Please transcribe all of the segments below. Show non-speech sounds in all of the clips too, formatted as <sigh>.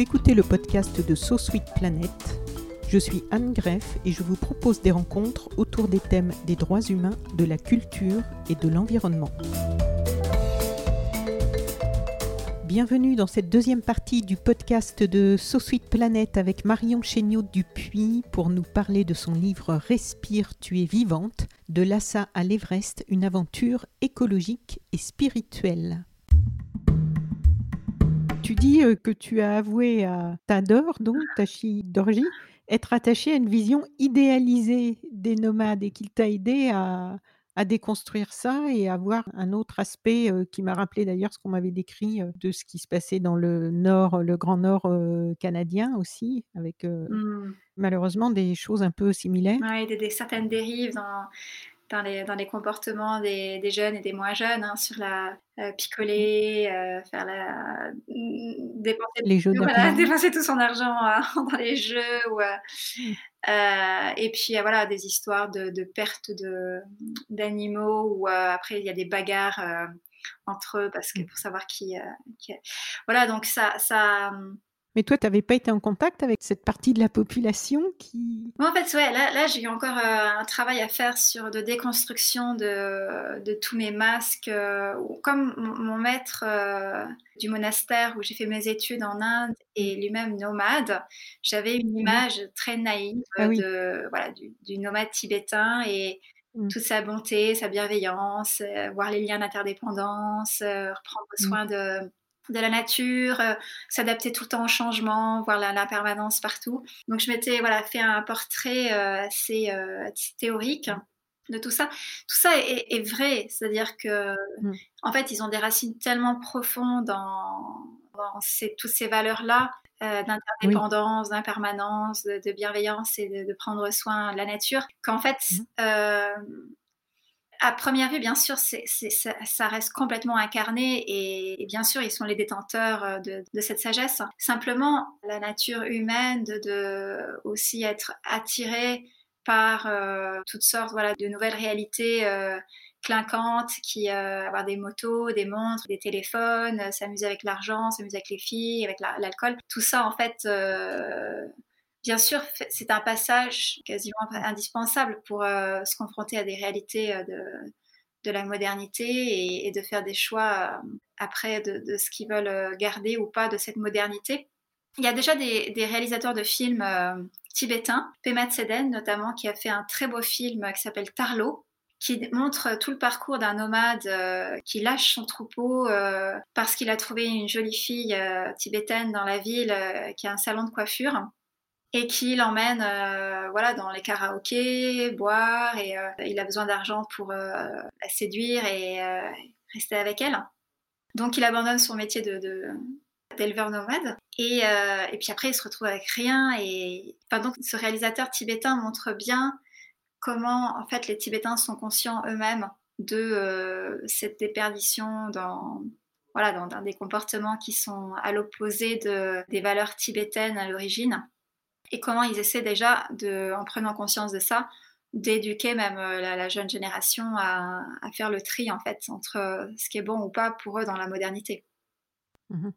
Écoutez le podcast de So Sweet Planet. Je suis Anne Greff et je vous propose des rencontres autour des thèmes des droits humains, de la culture et de l'environnement. Bienvenue dans cette deuxième partie du podcast de So Sweet Planet avec Marion Chéniaud Dupuis pour nous parler de son livre Respire, tu es vivante, de Lhasa à l'Everest, une aventure écologique et spirituelle. Tu dis que tu as avoué à Tador, donc Tachi Dorji, être attaché à une vision idéalisée des nomades et qu'il t'a aidé à, à déconstruire ça et à voir un autre aspect euh, qui m'a rappelé d'ailleurs ce qu'on m'avait décrit euh, de ce qui se passait dans le nord, le grand nord euh, canadien aussi, avec Mmh. malheureusement des choses un peu similaires. Ouais, des, des- certaines dérives dans, dans, les, dans les comportements des, des jeunes et des moins jeunes, hein, sur la euh, picoler, euh, faire la mm, dépenser, Les jeux voilà, d'argent. <laughs> dépenser tout son argent euh, <laughs> dans les jeux ou, euh, Mm. euh, et puis voilà des histoires de, de perte de d'animaux ou après il y a des bagarres entre eux parce que Mm. pour savoir qui, qui voilà donc ça ça Mais toi, tu n'avais pas été en contact avec cette partie de la population qui... Moi, en fait, ouais, là, là j'ai eu encore euh, un travail à faire sur de déconstruction de, de tous mes masques. euh, comme mon, mon maître euh, du monastère où j'ai fait mes études en Inde est lui-même nomade, j'avais une image très naïve Ah oui. de, voilà, du, du nomade tibétain et Mm. toute sa bonté, sa bienveillance, euh, voir les liens d'interdépendance, euh, reprendre Mm. soin de, de la nature, euh, s'adapter tout le temps au changement, voir la- l'impermanence partout. Donc je m'étais voilà, fait un portrait euh, assez euh, théorique de tout ça. Tout ça est, est vrai, c'est-à-dire que Mm. en fait ils ont des racines tellement profondes dans, ces- toutes ces valeurs-là euh, d'interdépendance, d'impermanence, de, de bienveillance et de, de prendre soin de la nature, qu'en fait, Mhm. À première vue, bien sûr, ça, reste complètement incarné et, bien sûr, ils sont les détenteurs euh, de, cette sagesse. Simplement, la nature humaine de, aussi être attirée par euh, toutes sortes de nouvelles réalités euh, clinquantes, qui euh, avoir des motos, des montres, des téléphones, s'amuser avec l'argent, s'amuser avec les filles, avec la- l'alcool. Tout ça, en fait, bien sûr, c'est un passage quasiment indispensable pour euh, se confronter à des réalités euh, de, la modernité et, de faire des choix euh, après de, ce qu'ils veulent garder ou pas de cette modernité. Il y a déjà des, réalisateurs de films tibétains, Pema Tseden notamment, qui a fait un très beau film qui s'appelle Tarlo, qui montre tout le parcours d'un nomade qui lâche son troupeau parce qu'il a trouvé une jolie fille tibétaine dans la ville qui a un salon de coiffure et qui l'emmène euh, voilà dans les karaokés, boire et euh, il a besoin d'argent pour euh, la séduire et rester avec elle. Donc il abandonne son métier d'éleveur nomade et, puis après il se retrouve avec rien et donc ce réalisateur tibétain montre bien comment en fait les Tibétains sont conscients eux-mêmes de cette déperdition dans voilà dans, des comportements qui sont à l'opposé de, des valeurs tibétaines à l'origine et comment ils essaient déjà de en prenant conscience de ça d'éduquer même euh, la, jeune génération à, faire le tri en fait entre euh, ce qui est bon ou pas pour eux dans la modernité. Mhm.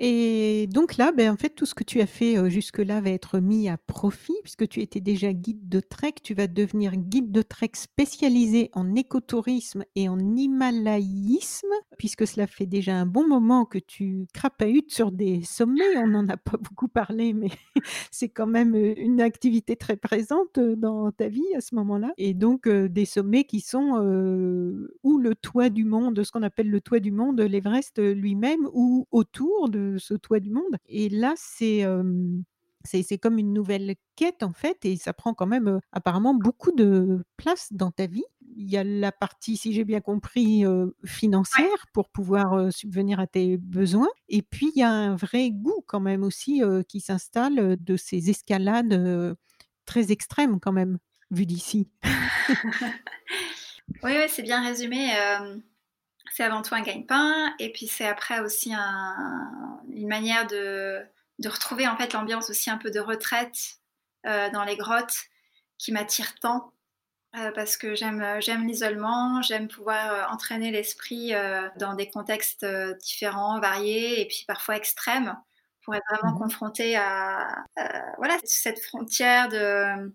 Et donc là, ben, en fait, tout ce que tu as fait euh, jusque-là va être mis à profit, puisque tu étais déjà guide de trek. Tu vas devenir guide de trek spécialisé en écotourisme et en himalayisme, puisque cela fait déjà un bon moment que tu crapahutes sur des sommets. On n'en a pas <laughs> beaucoup parlé, mais <laughs> c'est quand même une activité très présente dans ta vie à ce moment-là. Et donc, des sommets qui sont ou le toit du monde, ce qu'on appelle le toit du monde, l'Everest lui-même, ou autour de ce toit du monde. Et là, c'est C'est comme une nouvelle quête en fait et ça prend quand même, apparemment beaucoup de place dans ta vie. Il y a la partie, si j'ai bien compris, Ouais. financière pour pouvoir, subvenir à tes besoins et puis il y a un vrai goût quand même aussi, qui s'installe, de ces escalades, très extrêmes quand même, vues d'ici. <laughs> Oui, c'est bien résumé, c'est avant tout un gagne-pain et puis c'est après aussi un une manière de de retrouver en fait l'ambiance aussi un peu de retraite, dans les grottes qui m'attire tant, heu, parce que j'aime, heu, j'aime l'isolement, j'aime pouvoir, heu, entraîner l'esprit, dans des contextes, différents, variés et puis parfois extrêmes, pour être vraiment Mmh mh. confrontée à, voilà, cette frontière de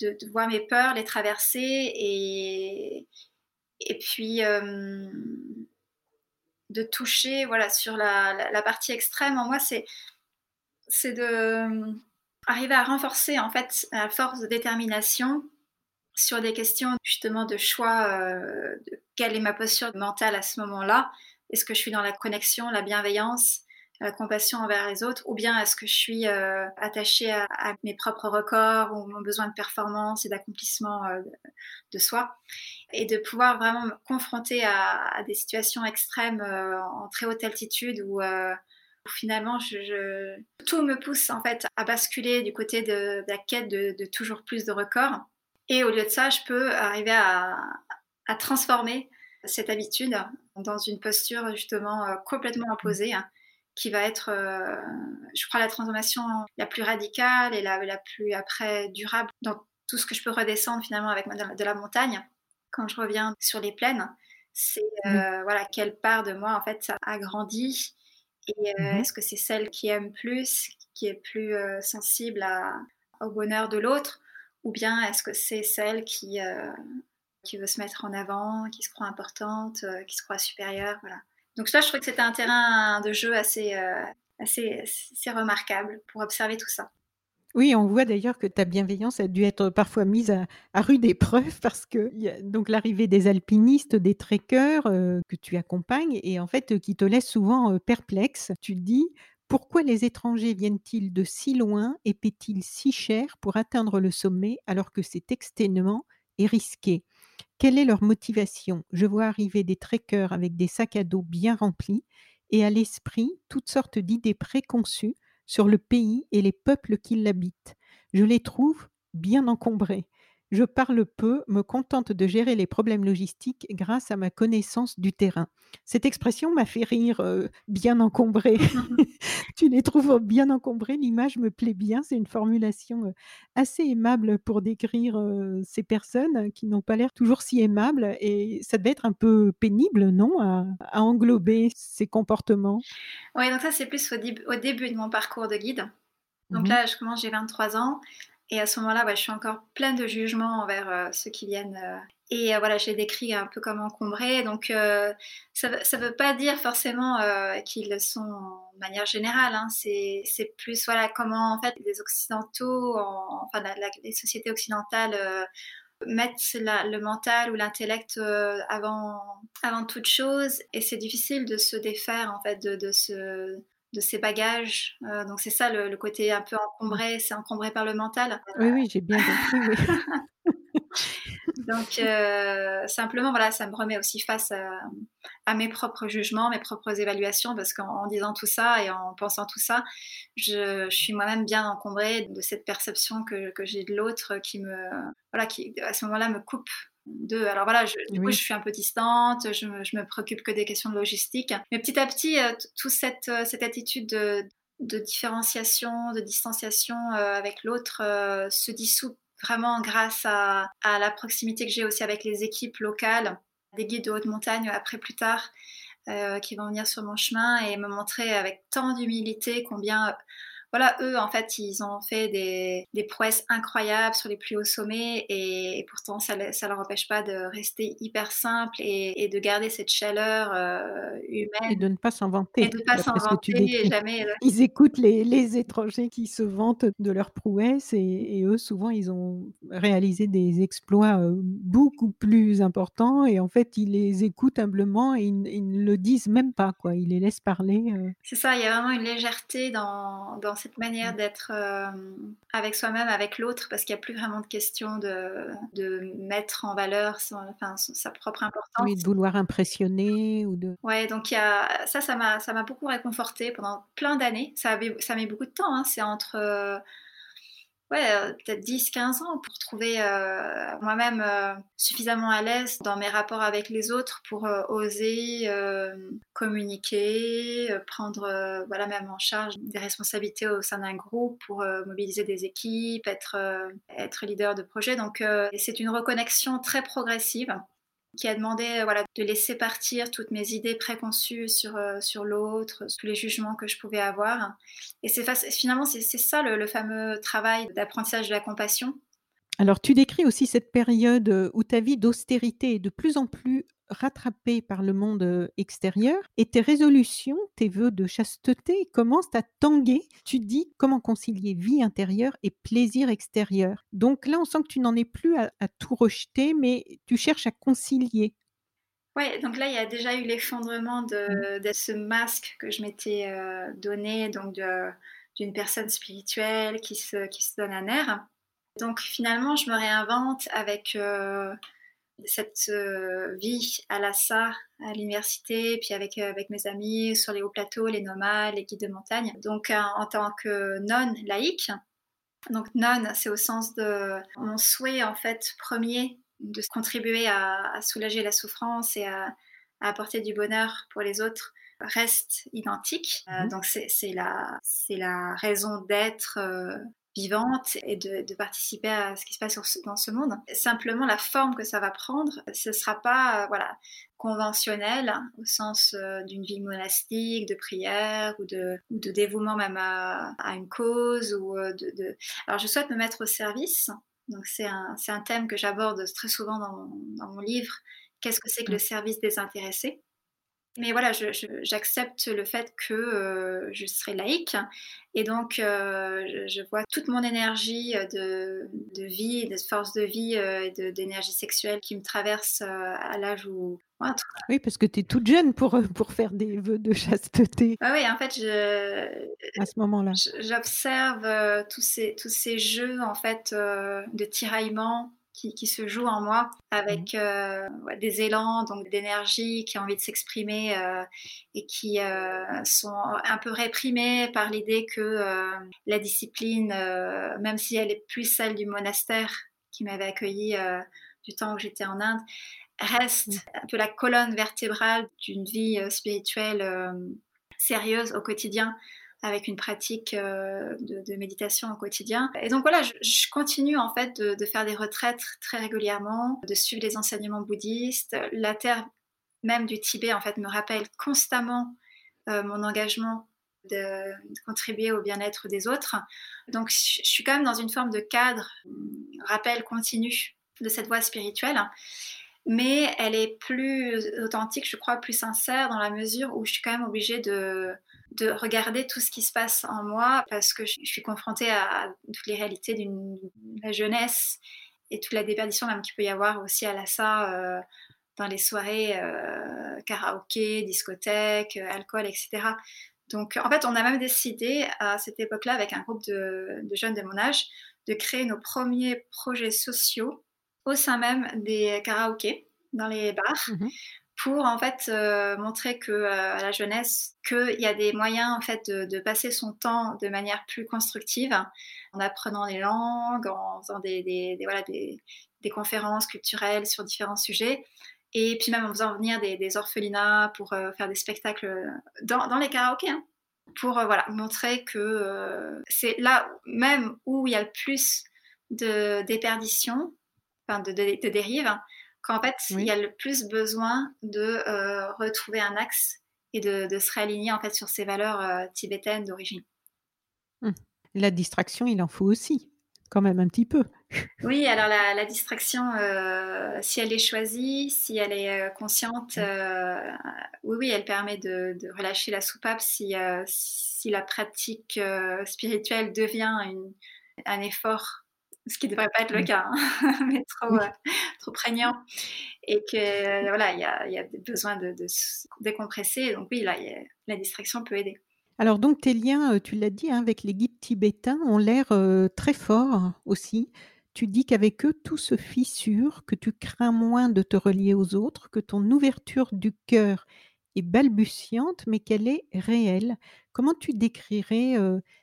de de voir mes peurs, les traverser et et puis, de toucher, voilà, sur la la la partie extrême en moi, c'est c'est de, arriver à renforcer en fait, à force de détermination sur des questions justement de choix, de quelle est ma posture mentale à ce moment-là? Est-ce que je suis dans la connexion, la bienveillance, la compassion envers les autres? Ou bien est-ce que je suis, heu, attachée à mes propres records ou mon besoin de performance et d'accomplissement, heu, de soi? Et de pouvoir vraiment me confronter à des situations extrêmes, heu, en très haute altitude où finalement tout me pousse en fait à basculer du côté de la quête de toujours plus de records et au lieu de ça, je peux arriver à à transformer cette habitude dans une posture justement, heu, complètement opposée, hein, qui va être, heu, je crois la transformation la plus radicale et la la plus après durable dans tout ce que je peux redescendre finalement avec de la montagne. Quand je reviens sur les plaines, c'est, heu, voilà, quelle part de moi en fait ça a grandi et heu, Mmh mh. est-ce que c'est celle qui aime plus, qui est plus, sensible à au bonheur de l'autre? Ou bien est-ce que c'est celle qui, heu, qui veut se mettre en avant, qui se croit importante, heu, qui se croit supérieure, voilà. Donc ça, je trouvais que c'était un terrain de jeu assez, heu, assez assez remarquable pour observer tout ça. Oui, on voit d'ailleurs que ta bienveillance a dû être parfois mise à rude épreuve <laughs> parce qu'il y a donc l'arrivée des alpinistes, des trekkers, que tu accompagnes et en fait, qui te laissent souvent, perplexe. Tu te dis: «Pourquoi les étrangers viennent-ils de si loin et paient-ils si cher pour atteindre le sommet alors que c'est exténuant et risqué? Quelle est leur motivation?» Je vois arriver des trekkers avec des sacs à dos bien remplis et à l'esprit toutes sortes d'idées préconçues sur le pays et les peuples qui l'habitent. Je les trouve bien encombrés. Je parle peu, me contente de gérer les problèmes logistiques grâce à ma connaissance du terrain. Cette expression m'a fait rire, heu, bien encombré. <laughs> <laughs> Tu les trouves bien encombrés? L'image me plaît bien, c'est une formulation, heu, assez aimable pour décrire, heu, ces personnes qui n'ont pas l'air toujours si aimables et ça devait être un peu pénible, non, à à englober ces comportements? Ouais, donc ça, c'est plus au début au début de mon parcours de guide. Donc Mmh là, je commence, j'ai 23 ans et à ce moment-là, ouais, je suis encore pleine de jugements envers, heu, ceux qui viennent, heu et heu, voilà, je les décris un peu comme encombrés donc ça ça veut pas dire forcément, qu'ils le sont de manière générale, hein. C'est plus, voilà, comment en fait les occidentaux en enfin les sociétés occidentales, mettent le mental ou l'intellect, avant avant toute chose et c'est difficile de se défaire en fait de de ce de ces bagages, heu, donc c'est ça le le côté un peu encombré, c'est encombré par le mental. Oui, oui, j'ai bien compris, oui. <laughs> Donc heu, simplement voilà, ça me remet aussi face à à mes propres jugements, mes propres évaluations parce qu'en en disant tout ça et en pensant tout ça, je je suis moi-même bien encombrée de cette perception que que j'ai de l'autre qui me voilà, qui à ce moment-là me coupe Alors voilà, je du coup, je suis un peu distante, je me je me préoccupe que des questions de logistique. Mais petit à petit, heu, t toute cette, heu, cette attitude de de différenciation, de distanciation, heu, avec l'autre, se dissout vraiment grâce à à la proximité que j'ai aussi avec les équipes locales, des guides de haute montagne après plus tard, qui vont venir sur mon chemin et me montrer avec tant d'humilité combien, voilà, eux, en fait, ils ont fait des des prouesses incroyables sur les plus hauts sommets et et pourtant ça ça leur empêche pas de rester hyper simples et et de garder cette chaleur, Et humaine de ne pas et s'inventer, de pas d'après ce que tu s'inventer et jamais, heu Ils écoutent les les étrangers qui se vantent de leurs prouesses et et eux, souvent, ils ont réalisé des exploits, heu, beaucoup plus importants et en fait, ils les écoutent humblement et ils ne ils ne le disent même pas, quoi. Ils les laissent parler, C'est ça, il y a vraiment une légèreté dans dans cette manière d'être avec soi-même, avec l'autre, parce qu'il n'y a plus vraiment de question de, de mettre en valeur son, enfin, sa propre importance. Oui, de vouloir impressionner ou de. Ouais, donc y a, ça, ça m'a, ça m'a beaucoup réconforté pendant plein d'années. Ça, avait, ça met beaucoup de temps. Hein. C'est entre ouais, euh, peut-être 10-15 ans pour trouver euh, moi-même euh, suffisamment à l'aise dans mes rapports avec les autres pour oser communiquer, prendre voilà même en charge des responsabilités au sein d'un groupe pour mobiliser des équipes, être, être leader de projet. Donc c'est une reconnexion très progressive qui a demandé euh, voilà, de laisser partir toutes mes idées préconçues sur, euh, sur l'autre, tous les jugements que je pouvais avoir. Et c'est finalement, c'est ça le, le fameux travail d'apprentissage de la compassion. Alors, tu décris aussi cette période euh, où ta vie d'austérité est de plus en plus rattrapé par le monde extérieur et tes résolutions, tes vœux de chasteté commencent à tanguer. Tu dis comment concilier vie intérieure et plaisir extérieur. Donc là, on sent que tu n'en es plus à, tout rejeter, mais tu cherches à concilier. Oui, donc là, il y a déjà eu l'effondrement de, mmh. ce masque que je m'étais donné, donc d'une personne spirituelle qui se, qui se donne un air. Donc finalement, je me réinvente avec cette euh, vie à l'ASSA, à l'université, puis avec, euh, avec mes amis sur les hauts plateaux, les nomades, les guides de montagne. Donc euh, en tant que nonne laïque, donc nonne, c'est au sens de mon souhait en fait premier de contribuer à, soulager la souffrance et à, apporter du bonheur pour les autres reste identique. Mmh donc c'est la, la raison d'être vivante et de, participer à ce qui se passe dans ce monde. Simplement, la forme que ça va prendre, ce ne sera pas euh, voilà, conventionnel au sens euh, d'une vie monastique, de prière ou de, de dévouement même à, une cause. Ou euh, de, Alors, je souhaite me mettre au service. Donc, c'est un, un, thème que j'aborde très souvent dans dans mon livre. Qu'est-ce que c'est que le mmh. service désintéressé mais voilà, j'accepte le fait que euh, je serai laïque et donc euh, je, vois toute mon énergie de, de vie, de force de vie euh, et d'énergie sexuelle qui me traverse à l'âge où... oui, parce que tu es toute jeune pour, pour faire des vœux de chasteté. Ah oui, en fait, je, à ce moment-là. J'observe tous, ces, tous ces jeux en fait, de tiraillement qui, se joue en moi avec mmh. euh, des élans, donc d'énergie, qui a envie de s'exprimer euh, et qui euh, sont un peu réprimés par l'idée que la discipline, même si elle est plus celle du monastère qui m'avait accueilli du temps où j'étais en Inde, reste un peu la colonne vertébrale d'une vie spirituelle sérieuse au quotidien avec une pratique euh, de, méditation au quotidien. Et donc voilà, je, continue en fait de, faire des retraites très régulièrement, de suivre les enseignements bouddhistes. La terre même du Tibet en fait me rappelle constamment euh, mon engagement de, contribuer au bien-être des autres. Donc je, suis quand même dans une forme de cadre, rappel continu de cette voie spirituelle mais elle est plus authentique, je crois, plus sincère dans la mesure où je suis quand même obligée de, de regarder tout ce qui se passe en moi parce que je, suis confrontée à, toutes les réalités d'une la jeunesse et toute la déperdition même qu'il peut y avoir aussi à l'assa euh, dans les soirées euh, karaoké, discothèque, euh, alcool, etc. Donc en fait, on a même décidé à cette époque-là, avec un groupe de, jeunes de mon âge, de créer nos premiers projets sociaux au sein même des karaokés dans les bars, mmh pour en fait euh, montrer que euh, à la jeunesse qu'il y a des moyens en fait de, passer son temps de manière plus constructive en apprenant les langues, en faisant des, voilà, des, conférences culturelles sur différents sujets. Et puis même en faisant venir des, orphelinats pour euh, faire des spectacles dans, les karaokés hein, pour voilà montrer que c'est là même où il y a le plus de déperdition, enfin de, de, de dérives qu'en fait, il y a le plus besoin de euh, retrouver un axe et de, se réaligner en fait sur ces valeurs euh, tibétaines d'origine. Hum. La distraction, il en faut aussi, quand même un petit peu. <laughs> Oui, alors la, distraction, euh, si elle est choisie, si elle est consciente, oui, oui, elle permet de, relâcher la soupape si, si la pratique spirituelle devient un effort ce qui ne devrait pas être le cas, hein, <laughs> mais trop, euh, trop prégnant. Et que voilà, il y a, y a besoin de, de, décompresser. Donc oui, là, la distraction peut aider. Alors donc tes liens, heu, tu l'as dit, hein, avec les guides tibétains ont l'air, très forts aussi. Tu dis qu'avec eux, tout se fissure, que tu crains moins de te relier aux autres, que ton ouverture du cœur est balbutiante, mais qu'elle est réelle. Comment tu décrirais,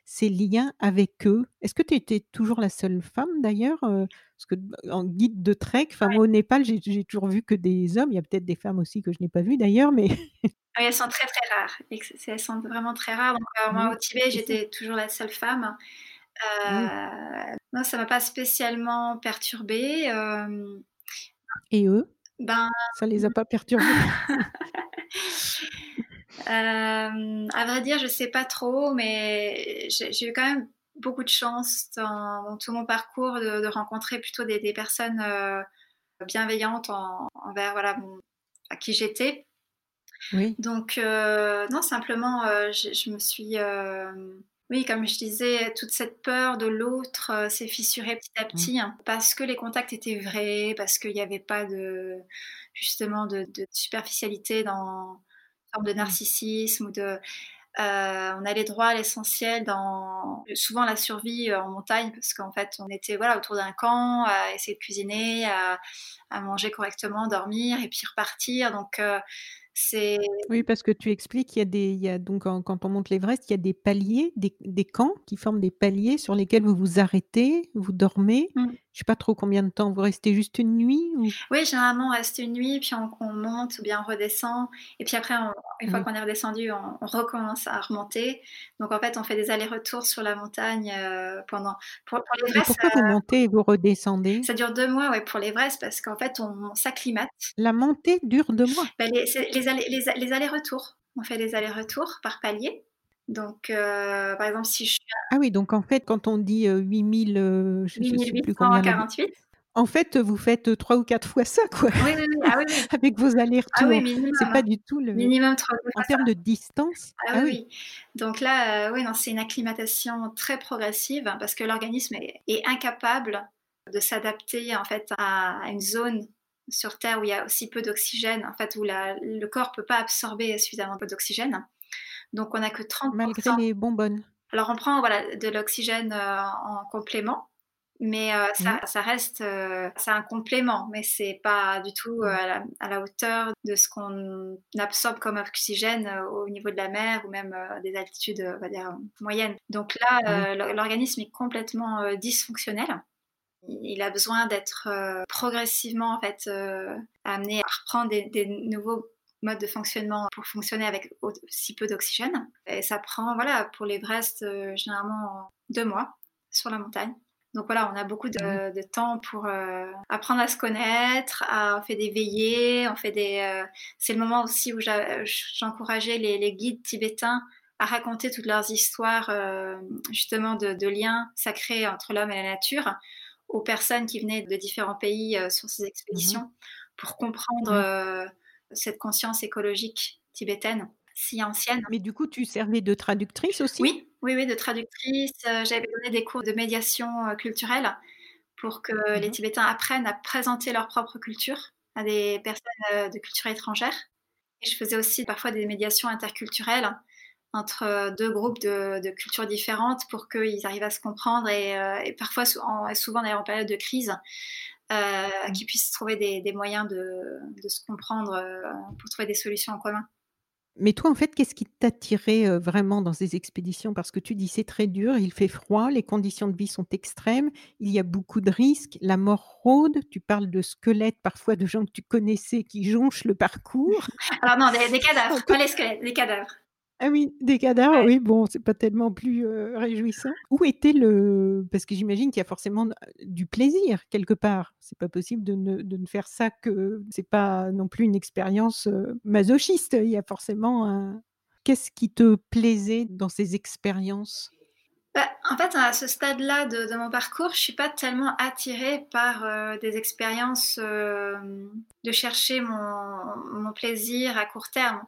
ces liens avec eux? Est-ce que tu étais toujours la seule femme d'ailleurs? Parce que b en guide de trek, enfin Ouais. moi au Népal, j'ai j'ai toujours vu que des hommes. Il y a peut-être des femmes aussi que je n'ai pas vues d'ailleurs, mais Oui, elles sont très, très rares elles sont vraiment très rares. Donc, heu, <laughs> moi au oui, Tibet, j'étais toujours la seule femme. Oui Heu, non, ça m'a pas spécialement perturbée, et eux, ben, ça les a pas perturbés? <laughs> <laughs> hem, à vrai dire, je sais pas trop, mais j'ai eu quand même beaucoup de chance dans dans tout mon parcours de de rencontrer plutôt des des personnes, heu, bienveillantes en envers, voilà, mon à qui j'étais. Oui. Donc heu, non, simplement, je je me suis, oui, comme je disais, toute cette peur de l'autre, s'est fissurée petit à Mmh. petit, hein, parce que les contacts étaient vrais, parce qu'il y avait pas de justement de de superficialité dans forme de narcissisme ou de heu, on allait droit à l'essentiel dans souvent la survie, heu, en montagne parce qu'en fait, on était, voilà, autour d'un camp, à essayer de cuisiner, à manger correctement, dormir et puis repartir. Donc heu, c'est Oui, parce que tu expliques qu'il y a des il y a donc quand on monte l'Everest, il y a des paliers, des des camps qui forment des paliers sur lesquels vous vous arrêtez, vous dormez. mmh. Je sais pas trop combien de temps, vous restez juste une nuit ou? Oui, généralement, on reste une nuit, puis on on monte ou bien on redescend et puis après on une fois Oui. qu'on est redescendu, on on recommence à remonter. Donc en fait, on fait des allers-retours sur la montagne, heu, pendant pour pour l'Everest, pourquoi vous ça montez et vous redescendez? ça dure 2 mois, ouais, pour l'Everest parce qu'en fait, on s'acclimate. La montée dure 2 mois? Bah, les c'est les allers-retours. On fait des allers-retours par palier. Donc heu, par exemple, si je suis à Ah oui, donc en fait, quand on dit, heu, 8000, heu, je je sais plus combien d'habi 8848. en fait, vous faites, heu, 3 ou 4 fois ça, quoi, Oui, oui, oui. Ah oui, oui. <laughs> avec vos Ah oui, allers-retours. minimum, C'est pas hein. du tout le Minimum 3 en termes de distance? Ah Ah oui. Donc là, oui, non, c'est une acclimatation très progressive hein, parce que l'organisme est est incapable de s'adapter, en fait, à une zone sur Terre où il y a aussi peu d'oxygène, en fait, où la le corps peut pas absorber suffisamment d'oxygène. Donc on a que 30 Malgré les bonbonnes? alors on prend, voilà, de l'oxygène, heu, en complément, mais ça Oui. ça reste, heu, c'est un complément, mais c'est pas du tout, à la à la hauteur de ce qu'on absorbe comme oxygène, au niveau de la mer ou même, des altitudes, heu, on va dire, heu, moyennes. Donc là, l'or l'organisme est complètement, dysfonctionnel. Il a besoin d'être, heu, progressivement, en fait, heu, amené à reprendre des des nouveaux modes de fonctionnement pour fonctionner avec au si peu d'oxygène. Et ça prend, voilà, pour l'Everest, heu, généralement 2 mois sur la montagne. Donc voilà, on a beaucoup de de temps pour, heu, apprendre à se connaître, à on fait des veillées, on fait des, c'est le moment aussi où j'encourageais les les guides tibétains à raconter toutes leurs histoires, justement de de liens sacrés entre l'homme et la nature aux personnes qui venaient de différents pays, heu, sur ces Mmh expéditions pour comprendre, Oui. heu, cette conscience écologique tibétaine si ancienne. Mais du coup, tu servais de traductrice aussi? Oui, oui, oui, de traductrice, heu, j'avais donné des cours de médiation, culturelle pour que Mmh les. Tibétains apprennent à présenter leur propre culture à des personnes, de culture étrangère et je faisais aussi parfois des médiations interculturelles entre, 2 groupes de de cultures différentes pour qu'ils arrivent à se comprendre et et parfois sou en souvent d'ailleurs en période de crise, heu, Mmh. qu'ils puissent trouver des des moyens de de se comprendre, heu, pour trouver des solutions en commun. Mais toi, en fait, qu'est-ce qui t'attirait, vraiment dans ces expéditions? Parce que tu dis: «C'est très dur, il fait froid, les conditions de vie sont extrêmes, il y a beaucoup de risques, la mort rôde». Tu parles de squelettes, parfois de gens que tu connaissais qui jonchent le parcours. <laughs> Alors non, des des cadavres, <laughs> pas les squelettes, des cadavres. Ah oui, des cadavres, Ouais. oui, bon, c'est pas tellement plus, réjouissant. Où était le parce que j'imagine qu'il y a forcément du plaisir quelque part. C'est pas possible de ne de ne faire ça que c'est pas non plus une expérience, masochiste. Il y a forcément un qu'est-ce qui te plaisait dans ces expériences? Bah, en fait, à ce stade-là de de mon parcours, je suis pas tellement attirée par, des expériences, de chercher mon mon plaisir à court terme.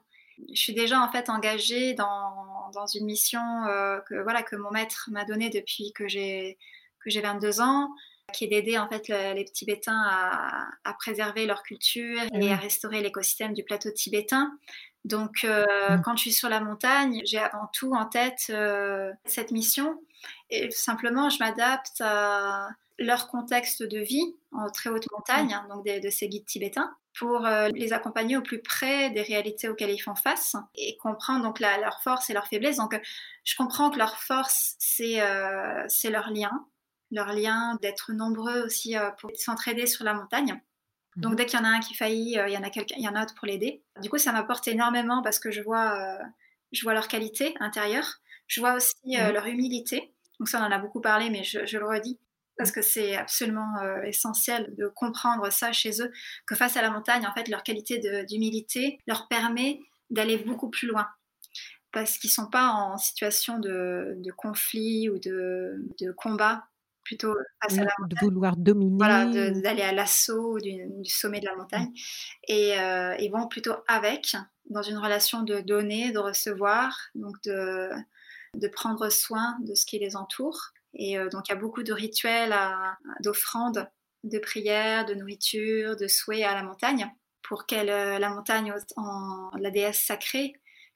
Je suis déjà, en fait, engagée dans dans une mission, heu, que voilà, que mon maître m'a donnée depuis que j'ai que j'ai 22 ans, qui est d'aider, en fait, le les Tibétains à à préserver leur culture Ah et à restaurer l'écosystème du plateau tibétain. Donc, euh, mmh. quand je suis sur la montagne, j'ai avant tout en tête euh, cette mission. Et simplement, je m'adapte à leur contexte de vie en très haute montagne, hein, donc de, ces guides tibétains, pour euh, les accompagner au plus près des réalités auxquelles ils font face et comprendre donc leur force et leur faiblesse. Donc, je comprends que leur force, c'est leur lien, leur lien d'être nombreux aussi pour s'entraider sur la montagne. Donc mhm. dès qu'il y en a un qui faillit, euh, il y en a quelqu'un, il y en a d'autres pour l'aider. Du coup, ça m'apporte énormément parce que je vois, euh, je vois leur qualité intérieure. Je vois aussi euh, mhm. leur humilité. Donc ça, on en a beaucoup parlé, mais je, le redis parce que c'est absolument essentiel de comprendre ça chez eux, que face à la montagne, en fait, leur qualité d'humilité leur permet d'aller beaucoup plus loin parce qu'ils sont pas en situation de, conflit ou de, de combat plutôt De vouloir dominer. Voilà, d'aller à l'assaut du, sommet de la montagne. Et euh, ils vont plutôt avec, dans une relation de donner, de recevoir, donc de, de prendre soin de ce qui les entoure. Et euh, donc il y a beaucoup de rituels, d'offrandes, de prières, de nourriture, de souhaits à la montagne, pour qu'elle, euh, la montagne, la déesse sacrée,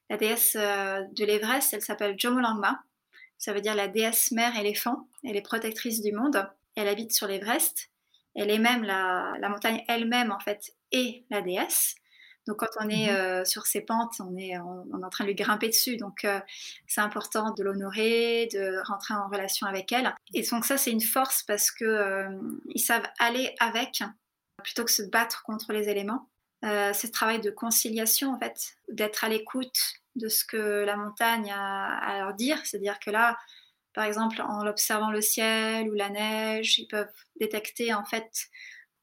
la déesse de l'Everest, elle s'appelle Jomolangma ça veut dire la déesse mère éléphant. Elle est protectrice du monde. Elle habite sur l'Everest. Elle est même la, montagne elle-même, en fait, et la déesse. Donc quand on est mhm. euh, sur ces pentes, on est, en train de lui grimper dessus. Donc euh, c'est important de l'honorer, de rentrer en relation avec elle. Et donc ça c'est une force parce que euh, ils savent aller avec plutôt que se battre contre les éléments. c'est ce travail de conciliation en fait, d'être à l'écoute de ce que la montagne a à leur dire. C'est-à-dire que là, par exemple, en observant le ciel ou la neige, ils peuvent détecter en fait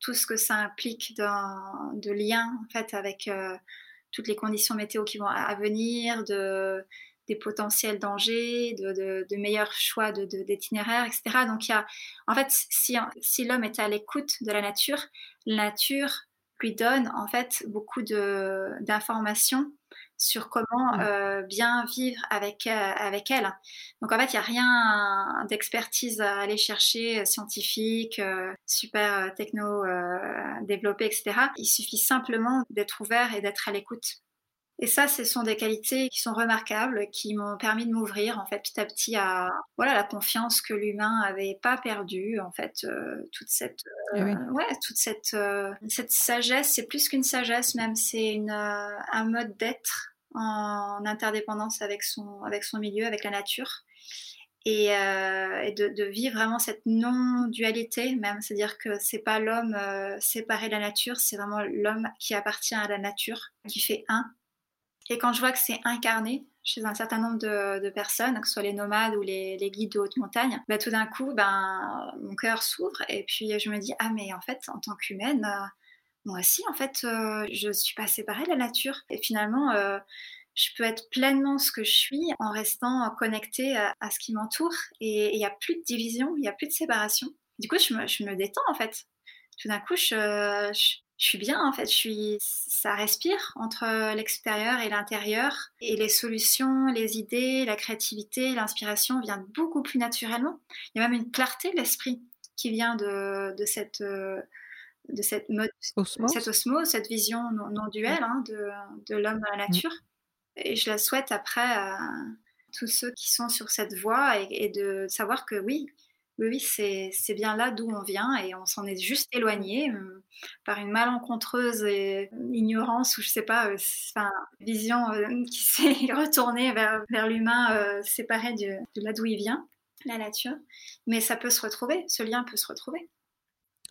tout ce que ça implique de lien en fait avec euh, toutes les conditions météo qui vont à venir, de, des potentiels dangers, de, meilleurs choix d'itinéraire, etc. Donc il y a, en fait, si, si l'homme est à l'écoute de la nature, la nature lui donne en fait beaucoup d'informations sur comment euh, bien vivre avec, euh, avec elle. Donc en fait, il n'y a rien d'expertise à aller chercher, euh, scientifique, super techno développé, etc. Il suffit simplement d'être ouvert et d'être à l'écoute. Et ça, ce sont des qualités qui sont remarquables, qui m'ont permis de m'ouvrir en fait petit à petit à voilà la confiance que l'humain avait pas perdue en fait toute cette eh ouais toute cette cette sagesse, c'est plus qu'une sagesse même, c'est une un mode d'être en interdépendance avec son, avec son milieu, avec la nature. Et, euh, de, vivre vraiment cette non-dualité même, c'est-à-dire que c'est pas l'homme euh, séparé de la nature, c'est vraiment l'homme qui appartient à la nature, qui fait un. Et quand je vois que c'est incarné chez un certain nombre de, personnes, que ce soit les nomades ou les, guides de haute montagne, bah, tout d'un coup, ben, mon cœur s'ouvre et puis je me dis, ah mais en fait, en tant qu'humaine, euh, moi aussi, en fait, euh, je ne suis pas séparée de la nature. Et finalement, euh, je peux être pleinement ce que je suis en restant connectée à, ce qui m'entoure. Et il n'y a plus de division, il n'y a plus de séparation. Du coup, je me, détends, en fait. Tout d'un coup, je, suis bien, en fait. Ça respire entre l'extérieur et l'intérieur. Et les solutions, les idées, la créativité, l'inspiration viennent beaucoup plus naturellement. Il y a même une clarté de l'esprit qui vient de, cette... Euh, de cette, mode, cette osmose, cette vision non, duelle hein, de, de l'homme à la mm. nature. Et je la souhaite après à tous ceux qui sont sur cette voie et, de savoir que oui, oui, c'est bien là d'où on vient et on s'en est juste éloigné euh, par une malencontreuse ignorance ou je sais pas, euh, enfin, vision euh, <laughs> qui s'est <laughs> retournée vers, vers l'humain séparé de, de là d'où il vient, la nature. Mais ça peut se retrouver, ce lien peut se retrouver.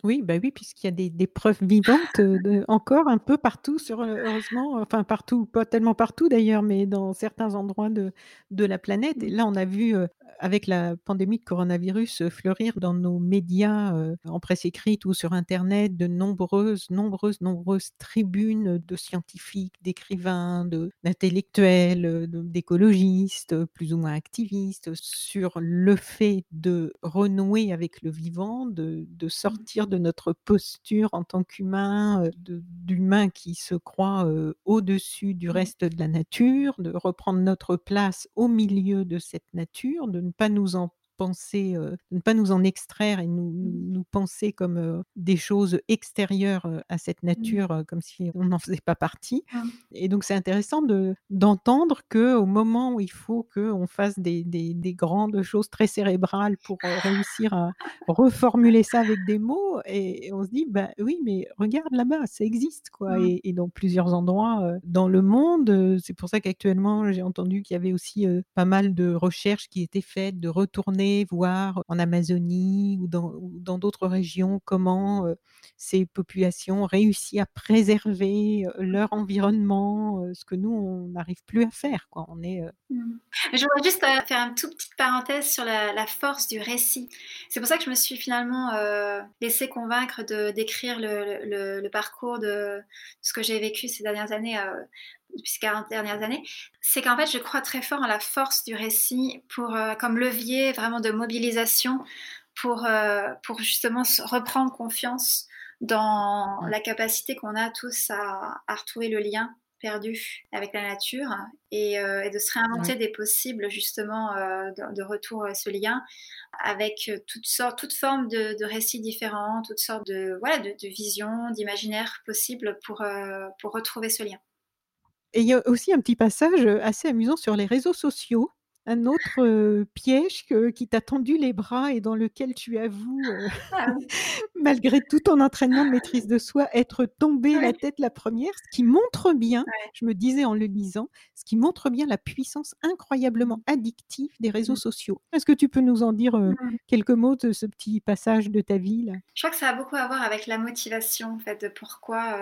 Oui, bah oui, puisqu'il y a des, preuves vivantes de, <laughs> encore un peu partout, sur, heureusement, enfin partout, pas tellement partout d'ailleurs, mais dans certains endroits de, de la planète. Et là, on a vu avec la pandémie de coronavirus fleurir dans nos médias, en presse écrite ou sur Internet, de nombreuses, nombreuses, nombreuses tribunes de scientifiques, d'écrivains, d'intellectuels, d'écologistes, plus ou moins activistes, sur le fait de renouer avec le vivant, de, de mmh. sortir de notre posture en tant qu'humain, d'humain qui se croit au-dessus du mmh. reste de la nature, de reprendre notre place au milieu de cette nature, de ne pas nous en penser, de ne pas nous en extraire et nous nous Mmh. penser comme, des choses extérieures, à cette Mmh. nature, comme si on n'en faisait pas partie Mmh. et donc c'est intéressant de d'entendre qu'au moment où il faut qu'on fasse des des des grandes choses très cérébrales pour, réussir à reformuler ça avec des mots et et on se dit: «Bah, oui, mais regarde là-bas, ça existe quoi» Mmh. et et dans plusieurs endroits, dans le monde, c'est pour ça qu'actuellement j'ai entendu qu'il y avait aussi, pas mal de recherches qui étaient faites, de voir en Amazonie ou dans d'autres régions comment, ces populations ont réussi à préserver, leur environnement, ce que nous on n'arrive plus à faire quoi. On est, Mmh. Je voudrais juste, faire une toute petite parenthèse sur la force du récit. C'est pour ça que je me suis finalement, heu, laissée convaincre de d'écrire le le parcours de ce que j'ai vécu ces dernières années, depuis ces 40 dernières années. C'est qu'en fait, je crois très fort en la force du récit pour, heu, comme levier vraiment de mobilisation pour, heu, pour justement reprendre confiance dans la capacité qu'on a tous à à retrouver le lien perdu avec la nature et, et de se réinventer des possibles justement, de de retour à ce lien avec, toutes sortes toutes formes de de récits différents, toutes sortes de voilà, de de visions, d'imaginaires possibles pour, pour retrouver ce lien. Et il y a aussi un petit passage, heu, assez amusant sur les réseaux sociaux. Un autre, piège que qui t'a tendu les bras et dans lequel tu avoues, <laughs> Ah <laughs> malgré tout ton entraînement de maîtrise de soi, être tombée la tête la 1re, ce qui montre bien, je me disais en le lisant, ce qui montre bien la puissance incroyablement addictive des réseaux Mmh. sociaux. Est-ce que tu peux nous en dire, Mmh. quelques mots de ce petit passage de ta vie là? Je crois que ça a beaucoup à voir avec la motivation en fait, de pourquoi,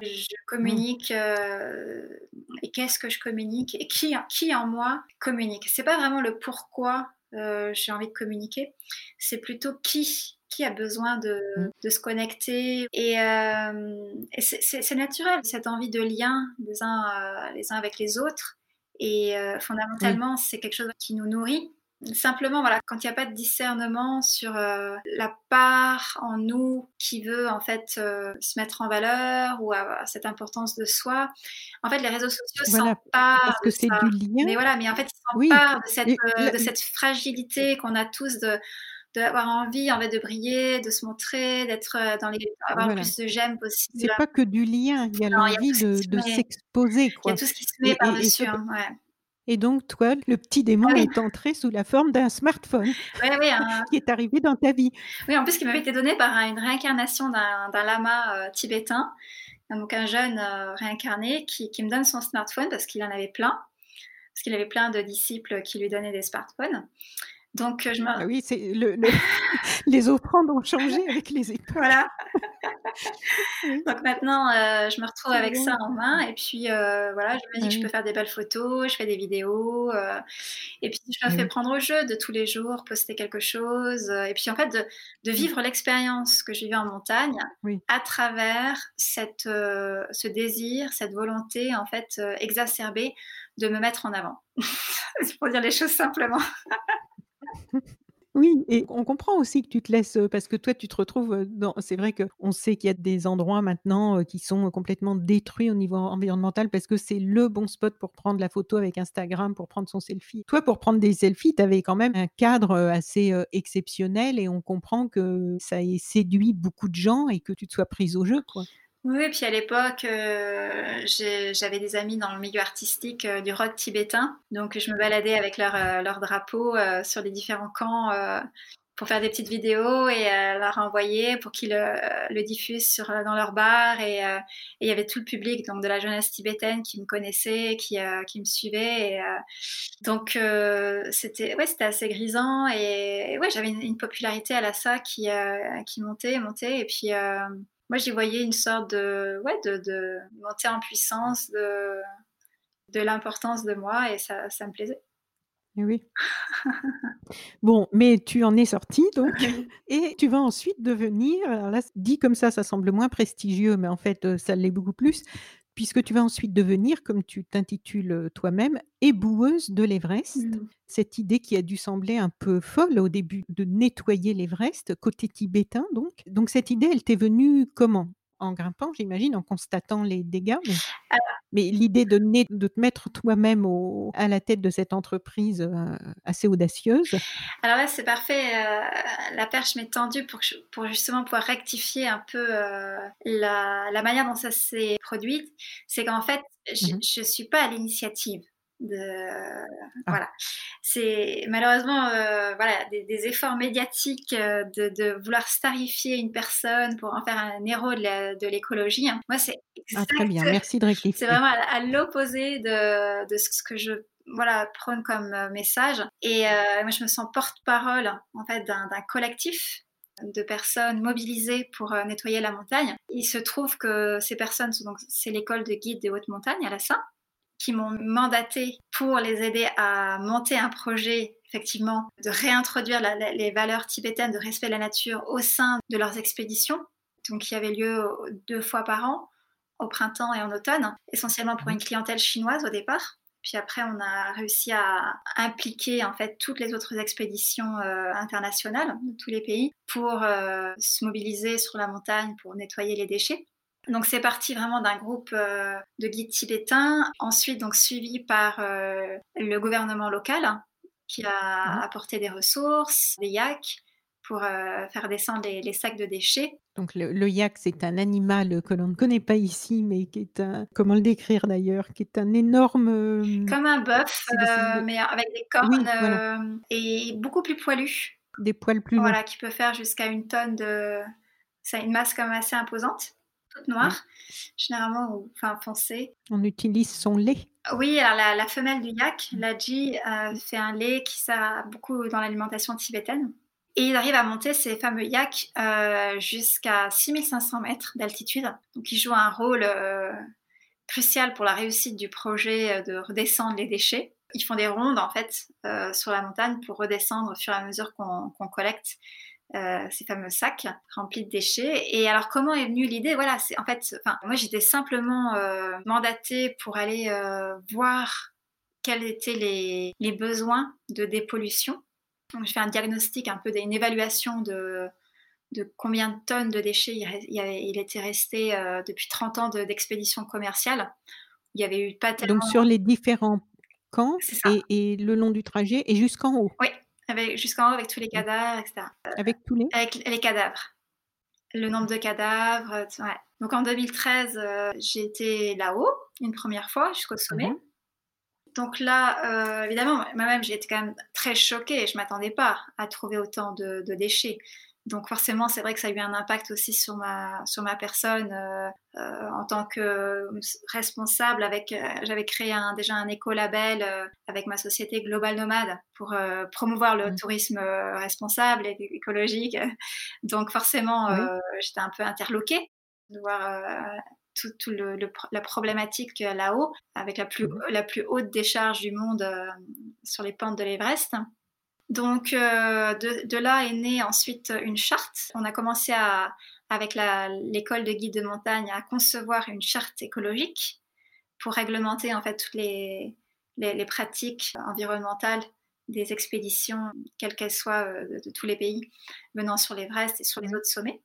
je Mmh. communique, et qu'est-ce que je communique et qui en moi communique. C'est pas vraiment le pourquoi, heu, j'ai envie de communiquer, c'est plutôt qui qui a besoin de de se connecter et et c'est naturel cette envie de lien les uns, heu, les uns avec les autres et Oui. fondamentalement, c'est quelque chose qui nous nourrit. Simplement, voilà, quand il y a pas de discernement sur, heu, la part en nous qui veut en fait, heu, se mettre en valeur ou avoir cette importance de soi, en fait, les réseaux sociaux Voilà, s'emparent parce de que c'est ça. du lien Mais voilà, mais en fait, ils oui de cette, la de cette fragilité qu'on a tous de d'avoir envie en fait de briller, de se montrer, d'être, dans les avoir le plus de j'aime C'est possible. pas que du lien, il y a l'envie de de s'exposer il y a tout ce qui se et met par-dessus, hein, ouais. Et donc toi, le petit démon Ah oui. est entré sous la forme d'un smartphone Oui, oui, un qui est arrivé dans ta vie? Oui, en plus qui m'avait été donné par un une réincarnation d'un lama, heu, tibétain, donc un jeune, heu, réincarné qui qui me donne son smartphone parce qu'il en avait plein, parce qu'il avait plein de disciples qui lui donnaient des smartphones. Donc je me Ah oui, c'est le le <laughs> les offrandes ont changé avec les <laughs> époques. Voilà. Donc maintenant, heu, je me retrouve avec ça en main et puis, heu, voilà, je me dis que je peux faire des belles photos, je fais des vidéos, heu, et puis je me fais prendre au jeu de tous les jours, poster quelque chose, et puis en fait de de vivre l'expérience que je vivais en montagne Oui. à travers cette, ce désir, cette volonté en fait, exacerbée de me mettre en avant. <laughs> C'est pour dire les choses simplement. <laughs> Oui et on comprend aussi que tu te laisses, parce que toi tu te retrouves, dans c'est vrai qu'on sait qu'il y a des endroits maintenant, qui sont complètement détruits au niveau environnemental parce que c'est le bon spot pour prendre la photo avec Instagram, pour prendre son selfie. Toi, pour prendre des selfies, tu avais quand même un cadre, assez, exceptionnel et on comprend que ça ait séduit beaucoup de gens et que tu te sois prise au jeu, quoi. Oui, puis à l'époque, j'ai j'avais des amis dans le milieu artistique, heu, du rock tibétain, donc je me baladais avec leur, heu, leur drapeau, heu, sur les différents camps, pour faire des petites vidéos et leur envoyer pour qu'ils le diffusent dans leur bar. Et et il y avait tout le public donc de la jeunesse tibétaine qui me connaissait, qui, qui me suivait. Et donc c'était ouais, assez grisant. Et ouais, j'avais une popularité à la ça qui, qui montait, montait. Et puis, moi j'y voyais une sorte de ouais, de de montée en puissance de de l'importance de moi et ça ça me plaisait. Et oui. <laughs> Bon, mais tu en es sortie donc et tu vas ensuite devenir alors là, dit comme ça, ça semble moins prestigieux, mais en fait, heu, ça l'est beaucoup plus, puisque tu vas ensuite devenir, comme tu t'intitules, heu, toi-même, éboueuse de l'Everest. Mmh. Cette idée qui a dû sembler un peu folle au début de nettoyer l'Everest, côté tibétain donc. Donc cette idée, elle t'est venue comment? En grimpant, j'imagine, en constatant les dégâts, mais l'idée de de te mettre toi-même à la tête de cette entreprise, assez audacieuse? Alors là, c'est parfait, la perche m'est tendue pour pour justement pouvoir rectifier un peu, la manière dont ça s'est produit. C'est qu'en fait, je ne mmh suis pas à l'initiative de ah. voilà c'est malheureusement euh, voilà des, efforts médiatiques euh, de, vouloir starifier une personne pour en faire un héros de l'écologie hein. moi c'est ah, très bien merci de rectifier c'est vraiment à, l'opposé de, de, ce que je voilà prône comme euh, message et moi je me sens porte-parole en fait d'un collectif de personnes mobilisées pour nettoyer la montagne. Il se trouve que ces personnes, donc c'est l'école de guide des hautes montagnes à la Saint, qui m'ont mandaté pour les aider à monter un projet effectivement de réintroduire les valeurs tibétaines de respect de la nature au sein de leurs expéditions, donc qui avaient lieu deux fois par an, au printemps et en automne, essentiellement pour une clientèle chinoise au départ. Puis après, on a réussi à impliquer en fait toutes les autres expéditions euh, internationales de tous les pays pour euh, se mobiliser sur la montagne pour nettoyer les déchets. Donc c'est parti vraiment d'un groupe euh, de guides tibétains, ensuite donc suivi par euh, le gouvernement local qui a mhm. apporté des ressources, des yaks pour euh, faire descendre les, sacs de déchets. Donc le, yak, c'est un animal que l'on ne connaît pas ici, mais qui est un, comment le décrire d'ailleurs, qui est un énorme... Comme un bœuf, mais avec des cornes et beaucoup plus poilu. Des poils plus longs. Voilà, qui peut faire jusqu'à une tonne de... C'est une masse quand même assez imposante toute noire, généralement ou enfin foncée. On utilise son lait. Oui, alors la, femelle du yak, la Ji, euh, fait un lait qui sert beaucoup dans l'alimentation tibétaine. Et il arrive à monter ces fameux yaks euh, jusqu'à 6500 mètres d'altitude. Donc il joue un rôle euh, crucial pour la réussite du projet de redescendre les déchets. Ils font des rondes en fait sur la montagne pour redescendre au fur et à mesure qu'on collecte euh, ces fameux sacs remplis de déchets. Et alors, comment est venue l'idée? Voilà, c'est en fait, enfin, moi j'étais simplement euh, mandatée pour aller euh, voir quels étaient les, les, besoins de dépollution. Donc, je fais un diagnostic, un peu une évaluation de, de combien de tonnes de déchets il, il, était resté depuis 30 ans d'expédition commerciale. Il y avait eu pas tellement... Donc, sur les différents camps et, et, le long du trajet et jusqu'en haut. Oui, jusqu'en haut avec tous les cadavres, etc. Avec tous les? Avec les cadavres. Le nombre de cadavres. Ouais. Donc en 2013, euh, j'ai été là-haut une première fois jusqu'au sommet. Mhm. Donc là, euh, évidemment, moi-même, j'ai été quand même très choquée. Je ne m'attendais pas à trouver autant de déchets. Donc forcément, c'est vrai que ça a eu un impact aussi sur ma, sur ma personne euh, euh, en tant que responsable. Avec, euh, j'avais créé un, déjà un écolabel avec ma société Global Nomade pour promouvoir le mmh. tourisme responsable et écologique. <laughs> Donc forcément, j'étais un peu interloquée de voir toute tout le, la problématique là-haut, avec la plus, mmh. la plus haute décharge du monde sur les pentes de l'Everest. Donc euh, de, là est née ensuite une charte. On a commencé avec l'école de guide de montagne à concevoir une charte écologique pour réglementer en fait toutes les, pratiques environnementales des expéditions, quelles qu'elles soient, euh, de, tous les pays venant sur l'Everest et sur les autres sommets.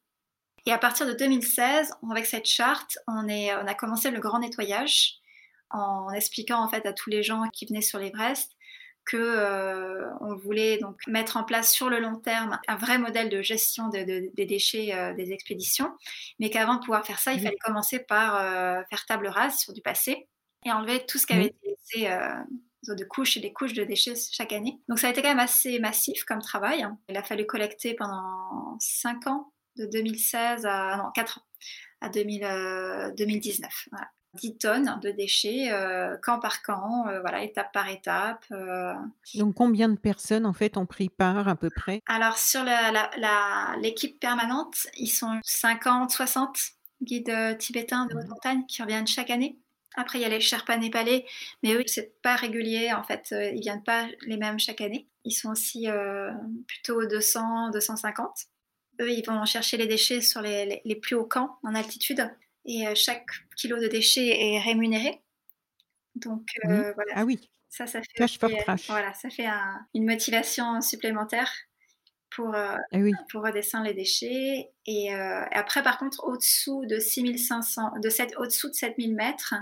Et à partir de 2016, avec cette charte, on, on a commencé le grand nettoyage en expliquant en fait à tous les gens qui venaient sur l'Everest que euh, on voulait donc mettre en place sur le long terme un vrai modèle de gestion des déchets euh, des expéditions, mais qu'avant de pouvoir faire ça, il fallait commencer par euh, faire table rase sur du passé et enlever tout ce qui avait été laissé de couches et des couches de déchets chaque année. Donc ça a été quand même assez massif comme travail. Il a fallu collecter pendant 5 ans, de 2016 à non 4 ans, à 2019. Voilà. 10 tonnes de déchets, euh, camp par camp, euh, voilà, étape par étape. Euh. Donc combien de personnes en fait ont pris part à peu près? Alors sur l'équipe permanente, ils sont 50, 60 guides tibétains de haute mmh. montagne qui reviennent chaque année. Après, il y a les Sherpas népalais, mais eux, c'est pas régulier en fait. Ils viennent pas les mêmes chaque année. Ils sont aussi plutôt 200, 250. Eux, ils vont chercher les déchets sur les, les plus hauts camps en altitude et euh, chaque kilo de déchets est rémunéré. Donc euh, voilà. Ah oui. Ça, ça fait, euh, voilà, ça fait une motivation supplémentaire pour, oui. pour redescendre les déchets. Et, euh, après, par contre, au-dessous de 6500, de 7, au-dessous de 7000 mètres,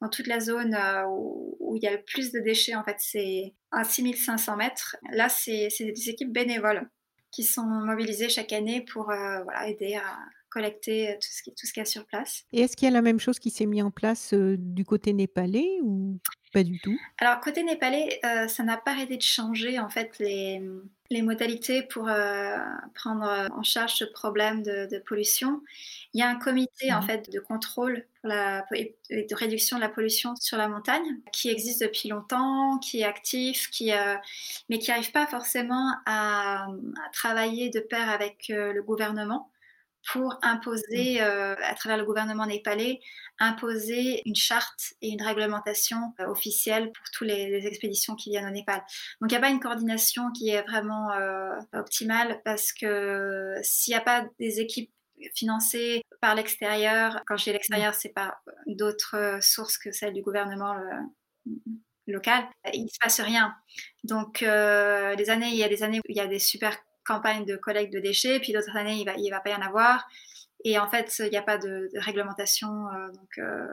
dans toute la zone euh, où, où il y a le plus de déchets, en fait, c'est à 6500 mètres. Là, c'est, c'est des équipes bénévoles qui sont mobilisées chaque année pour euh, voilà, aider à collecter tout ce, qui, tout ce qu'il y a sur place. Et est-ce qu'il y a la même chose qui s'est mis en place euh, du côté népalais ou pas du tout? Alors, côté népalais, euh, ça n'a pas arrêté de changer, en fait, les, les modalités pour euh, prendre en charge ce problème de, de, pollution. Il y a un comité, en fait, de contrôle pour la, et de réduction de la pollution sur la montagne qui existe depuis longtemps, qui est actif, qui, euh, mais qui n'arrive pas forcément à, à travailler de pair avec euh, le gouvernement pour imposer, euh, à travers le gouvernement népalais, imposer une charte et une réglementation euh, officielle pour toutes les, expéditions qui viennent au Népal. Donc il n'y a pas une coordination qui est vraiment euh, optimale parce que s'il n'y a pas des équipes financées par l'extérieur, quand je dis l'extérieur, c'est pas d'autres sources que celles du gouvernement le, local, il ne se passe rien. Donc euh, les années, il y a des années où il y a des super campagne de collecte de déchets, puis d'autres années, il va, il va pas y en avoir. Et en fait, il n'y a pas de, de réglementation, euh, donc euh,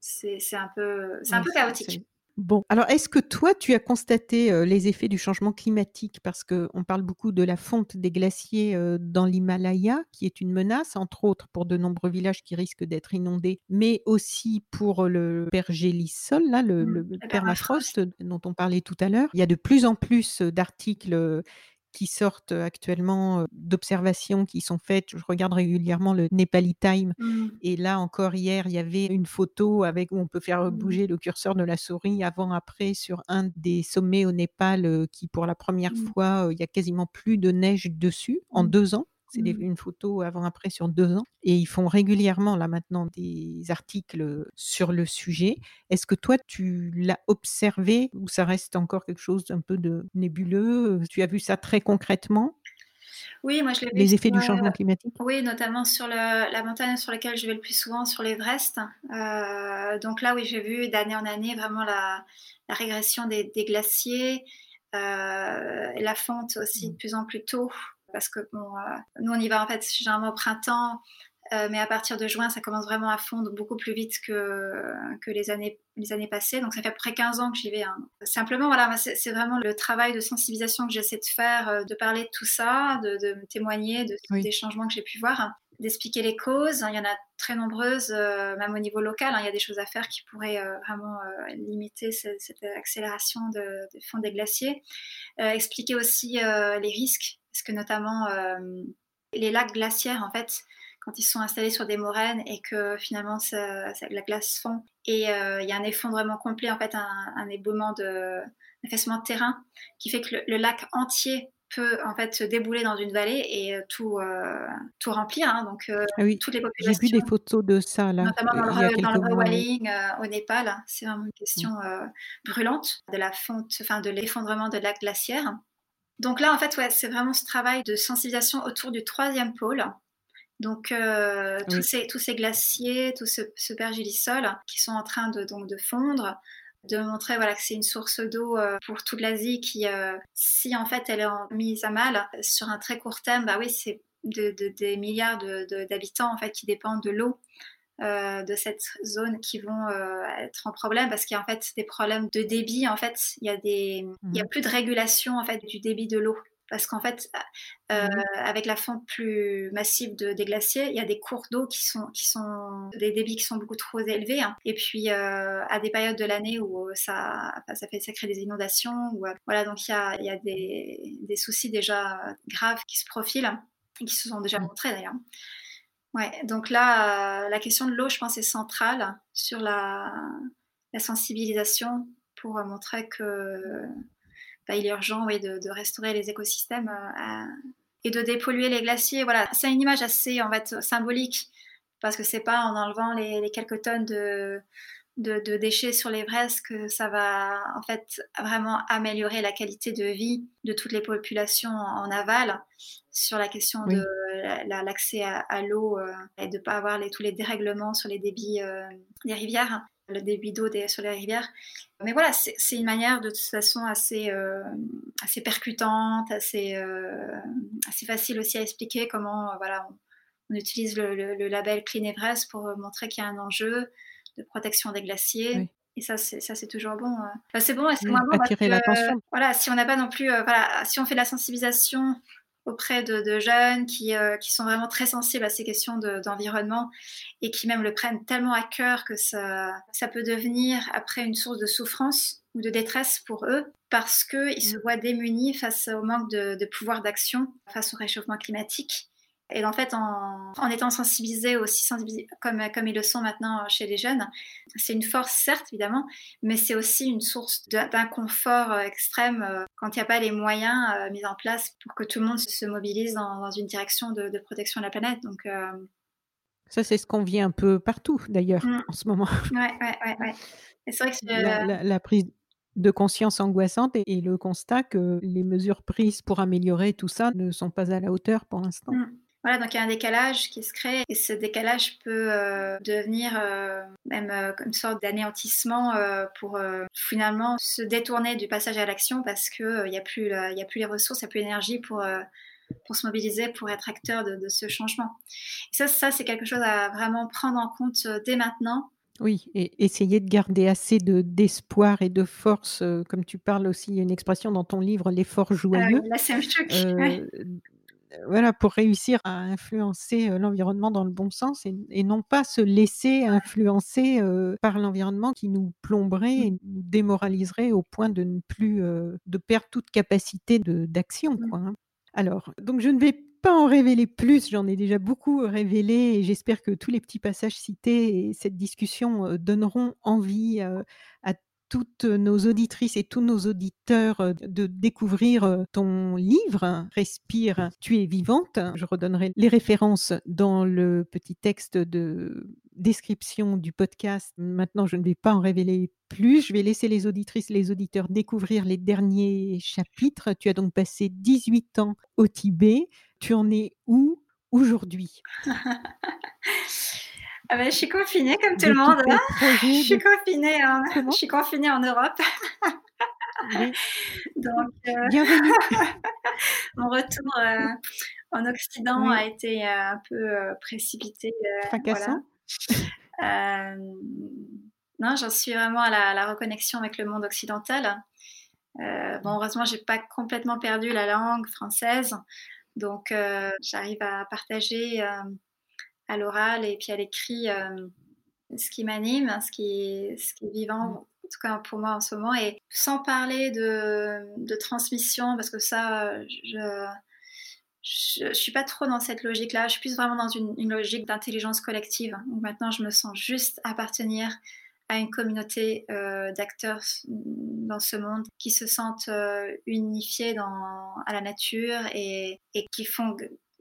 c'est un peu, un peu chaotique. Bon, alors est-ce que toi, tu as constaté euh, les effets du changement climatique? Parce qu'on parle beaucoup de la fonte des glaciers euh, dans l'Himalaya, qui est une menace, entre autres pour de nombreux villages qui risquent d'être inondés, mais aussi pour le pergélisol, là, le, mmh, le permafrost dont on parlait tout à l'heure. Il y a de plus en plus d'articles qui sortent actuellement d'observations qui sont faites. Je regarde régulièrement le Nepali Time mmh. et là encore hier, il y avait une photo avec où on peut faire bouger mmh. le curseur de la souris avant après sur un des sommets au Népal qui pour la première mmh. fois, il y a quasiment plus de neige dessus en deux ans. C'est mmh. une photo avant-après sur deux ans. Et ils font régulièrement, là maintenant, des articles sur le sujet. Est-ce que toi, tu l'as observé ou ça reste encore quelque chose d'un peu de nébuleux? Tu as vu ça très concrètement? Oui, moi je l'ai vu. Les effets du changement climatique? Oui, notamment sur le, la montagne sur laquelle je vais le plus souvent, sur l'Everest. Euh, donc là, oui, j'ai vu d'année en année vraiment la, la régression des, des glaciers, euh, la fonte aussi de plus en plus tôt parce que bon, euh, nous on y va en fait généralement au printemps, euh, mais à partir de juin ça commence vraiment à fondre beaucoup plus vite que, que les, années, les années passées. Donc ça fait à peu près 15 ans que j'y vais. Hein. Simplement, voilà, c'est vraiment le travail de sensibilisation que j'essaie de faire, euh, de parler de tout ça, de, de me témoigner de, oui. des changements que j'ai pu voir, d'expliquer les causes. Il y en a très nombreuses, euh, même au niveau local. Hein, il y a des choses à faire qui pourraient euh, vraiment euh, limiter cette, cette, accélération de, de fond des glaciers. expliquer aussi les risques parce que notamment euh, les lacs glaciaires, en fait, quand ils sont installés sur des moraines et que finalement ça, ça, la glace fond et euh, il y a un effondrement complet, en fait, un, un éboulement de, un affaissement de terrain qui fait que le, le, lac entier peut en fait se débouler dans une vallée et euh, tout, tout remplir. Hein, donc ah oui, toutes les populations. J'ai vu des photos de ça là. Notamment dans le, dans le au Népal, c'est vraiment une question mmh. brûlante de la fonte, enfin de l'effondrement de lacs glaciaires. Donc là, en fait, ouais, c'est vraiment ce travail de sensibilisation autour du troisième pôle. Donc euh, oui. tous, ces, tous ces glaciers, tout ce, ce pergélisol qui sont en train de, donc, de fondre, de montrer voilà, que c'est une source d'eau euh, pour toute l'Asie qui, euh, si en fait elle est en, mise à mal sur un très court terme, bah oui, c'est de, de, des milliards d'habitants en fait qui dépendent de l'eau. Euh, de cette zone qui vont euh, être en problème parce qu'il y a en fait des problèmes de débit en fait il y a des mmh. il y a plus de régulation en fait du débit de l'eau parce qu'en fait euh, mmh. avec la fonte plus massive de, des glaciers il y a des cours d'eau qui sont qui sont des débits qui sont beaucoup trop élevés hein. et puis à des périodes de l'année où ça ça fait ça crée des inondations ou voilà donc il y a il y a des, des soucis déjà graves qui se profilent et qui se sont déjà montrés d'ailleurs Ouais, donc là, euh, la question de l'eau, je pense, est centrale sur la, sensibilisation pour euh, montrer que bah, il est urgent oui, de, restaurer les écosystèmes euh, et de dépolluer les glaciers. Voilà, c'est une image assez en fait symbolique parce que c'est pas en enlevant les quelques tonnes de, de, de, déchets sur l'Everest que ça va en fait vraiment améliorer la qualité de vie de toutes les populations en aval sur la question oui. de l'accès à, à l'eau euh, et de ne pas avoir les, tous les dérèglements sur les débits euh, des rivières. le débit d'eau sur les rivières. Mais voilà, c'est une manière de toute façon assez, euh, assez percutante, assez, assez facile aussi à expliquer comment voilà, on, utilise le, label Clean Everest pour montrer qu'il y a un enjeu de protection des glaciers. Et ça, c'est toujours bon. c'est bon et c'est moins bon. Voilà, si on n'a pas non plus, voilà, si on fait de la sensibilisation auprès de, jeunes qui, euh, qui, sont vraiment très sensibles à ces questions d'environnement et qui même le prennent tellement à cœur que ça, ça peut devenir après une source de souffrance ou de détresse pour eux parce qu'ils se mm. voient démunis face au manque de, de pouvoir d'action face au réchauffement climatique. Et en fait, en, en étant sensibilisés aussi comme, comme ils le sont maintenant chez les jeunes, c'est une force, certes, évidemment, mais c'est aussi une source d'inconfort euh, extrême euh, quand il n'y a pas les moyens euh, mis en place pour que tout le monde se mobilise dans, une direction de, protection de la planète. Donc, Ça, c'est ce qu'on vit un peu partout, d'ailleurs, mm. en ce moment. Oui, ouais, ouais, C'est vrai que la, la, prise de conscience angoissante et, le constat que les mesures prises pour améliorer tout ça ne sont pas à la hauteur pour l'instant. Mm. Voilà, donc il y a un décalage qui se crée et ce décalage peut euh, devenir euh, même euh, une sorte d'anéantissement pour finalement se détourner du passage à l'action parce qu'il n'y a, plus a plus les ressources, il n'y a plus l'énergie pour, pour se mobiliser, pour être acteur de, ce changement. Et ça, ça c'est quelque chose à vraiment prendre en compte dès maintenant. Oui, et essayer de garder assez de d'espoir et de force, comme tu parles aussi, il y a une expression dans ton livre, l'effort ah joyeux. Ah là, voilà, pour réussir à influencer l'environnement dans le bon sens et, non pas se laisser influencer par l'environnement qui nous plomberait et nous démoraliserait au point de ne plus de perdre toute capacité d'action. Mmh. Hein. Alors, donc je ne vais pas en révéler plus, j'en ai déjà beaucoup révélé et j'espère que tous les petits passages cités et cette discussion donneront envie à toutes nos auditrices et tous nos auditeurs euh, de découvrir euh, ton livre, Respire, tu es vivante. Je redonnerai les références dans le petit texte de description du podcast. Maintenant, je ne vais pas en révéler plus. Je vais laisser les auditrices les auditeurs découvrir les derniers chapitres. Tu as donc passé 18 ans au Tibet. Tu en es où aujourd'hui? <laughs> Ah ben, je suis confinée comme tout le monde. Hein. je, suis confinée <laughs> en... je suis confinée en Europe. <laughs> Donc, euh, <laughs> mon retour euh, en Occident a été euh, un peu précipité. Fracassant. non, j'en suis vraiment à la, reconnexion avec le monde occidental. bon, heureusement, j'ai pas complètement perdu la langue française, donc j'arrive à partager à l'oral et puis à l'écrit euh, ce qui m'anime, ce qui, ce qui est vivant, mm. en tout cas pour moi en ce moment. Et sans parler de, de transmission, parce que ça, je, je, suis pas trop dans cette logique-là. Je suis plus vraiment dans une, une logique d'intelligence collective. Donc maintenant, je me sens juste appartenir à une communauté euh, d'acteurs dans ce monde qui se sentent euh, unifiés dans, à la nature et, et qui font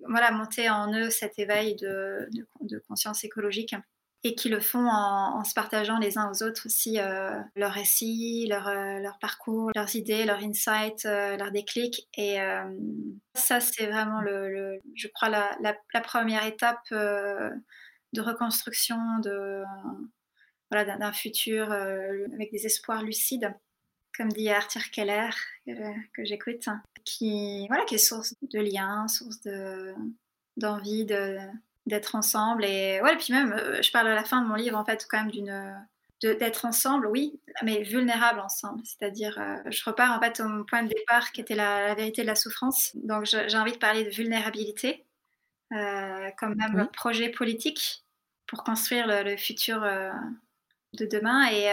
voilà, monter en eux cet éveil de, conscience écologique et qui le font en, se partageant les uns aux autres aussi euh, leurs récits, leur, euh, leur, parcours, leurs idées, leurs insights, euh, leurs déclics. Et ça, c'est vraiment, le, je crois, la, la, première étape de reconstruction de, voilà, d'un futur avec des espoirs lucides comme dit Arthur Keller, que, j'écoute, qui, voilà, qui est source de liens, source de, d'envie de, d'être ensemble. Et, ouais, puis même, euh, je parle à la fin de mon livre, en fait, quand même d'une d'être ensemble, oui, mais vulnérable ensemble. C'est-à-dire, euh, je repars en fait au point de départ qui était la, vérité de la souffrance. Donc, j'ai envie de parler de vulnérabilité euh, comme même projet politique pour construire le, futur de demain. Et,